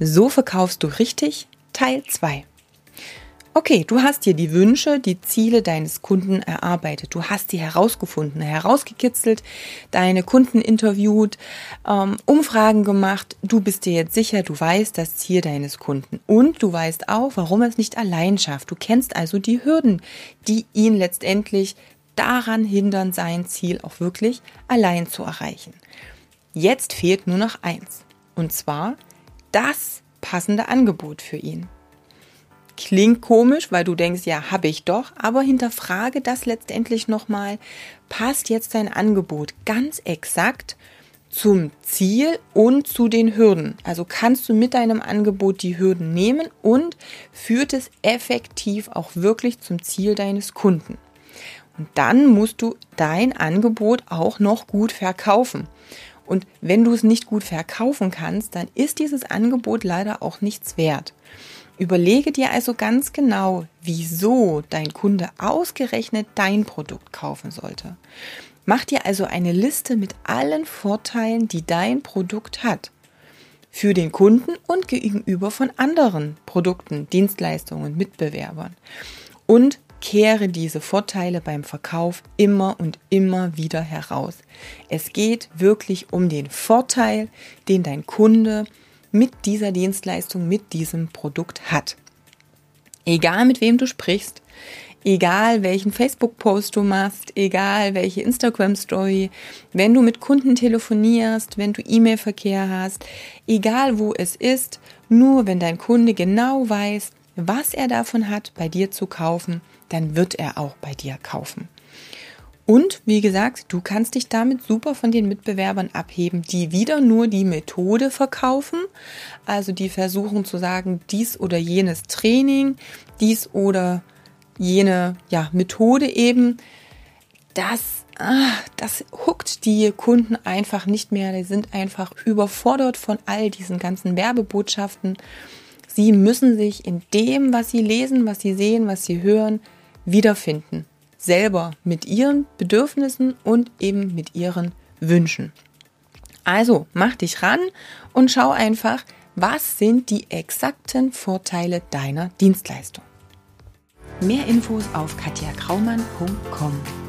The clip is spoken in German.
So verkaufst du richtig Teil 2. Okay, du hast dir die Wünsche, die Ziele deines Kunden erarbeitet. Du hast sie herausgefunden, herausgekitzelt, deine Kunden interviewt, ähm, Umfragen gemacht. Du bist dir jetzt sicher, du weißt das Ziel deines Kunden. Und du weißt auch, warum er es nicht allein schafft. Du kennst also die Hürden, die ihn letztendlich daran hindern, sein Ziel auch wirklich allein zu erreichen. Jetzt fehlt nur noch eins. Und zwar das passende Angebot für ihn. Klingt komisch, weil du denkst, ja, habe ich doch, aber hinterfrage das letztendlich nochmal. Passt jetzt dein Angebot ganz exakt zum Ziel und zu den Hürden? Also kannst du mit deinem Angebot die Hürden nehmen und führt es effektiv auch wirklich zum Ziel deines Kunden? Und dann musst du dein Angebot auch noch gut verkaufen. Und wenn du es nicht gut verkaufen kannst, dann ist dieses Angebot leider auch nichts wert. Überlege dir also ganz genau, wieso dein Kunde ausgerechnet dein Produkt kaufen sollte. Mach dir also eine Liste mit allen Vorteilen, die dein Produkt hat. Für den Kunden und gegenüber von anderen Produkten, Dienstleistungen, Mitbewerbern. Und kehre diese Vorteile beim Verkauf immer und immer wieder heraus. Es geht wirklich um den Vorteil, den dein Kunde mit dieser Dienstleistung, mit diesem Produkt hat. Egal mit wem du sprichst, egal welchen Facebook-Post du machst, egal welche Instagram-Story, wenn du mit Kunden telefonierst, wenn du E-Mail-Verkehr hast, egal wo es ist, nur wenn dein Kunde genau weiß, was er davon hat, bei dir zu kaufen, dann wird er auch bei dir kaufen. Und wie gesagt, du kannst dich damit super von den Mitbewerbern abheben, die wieder nur die Methode verkaufen, also die versuchen zu sagen, dies oder jenes Training, dies oder jene ja, Methode eben, das, ah, das huckt die Kunden einfach nicht mehr. Die sind einfach überfordert von all diesen ganzen Werbebotschaften. Sie müssen sich in dem, was sie lesen, was sie sehen, was sie hören, wiederfinden. Selber mit ihren Bedürfnissen und eben mit ihren Wünschen. Also mach dich ran und schau einfach, was sind die exakten Vorteile deiner Dienstleistung. Mehr Infos auf katjakraumann.com.